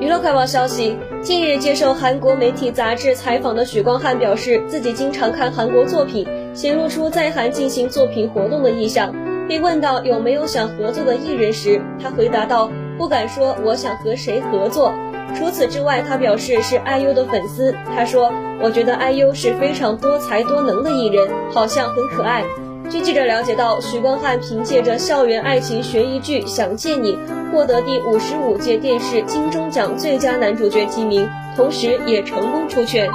娱乐快报消息：近日接受韩国媒体杂志采访的许光汉表示，自己经常看韩国作品，显露出在韩进行作品活动的意向。被问到有没有想合作的艺人时，他回答道：“不敢说我想和谁合作。”除此之外，他表示是 IU 的粉丝。他说：“我觉得 IU 是非常多才多能的艺人，好像很可爱。”据记者了解到，许光汉凭借着校园爱情悬疑剧《想见你》获得第五十五届电视金钟奖最佳男主角提名，同时也成功出圈。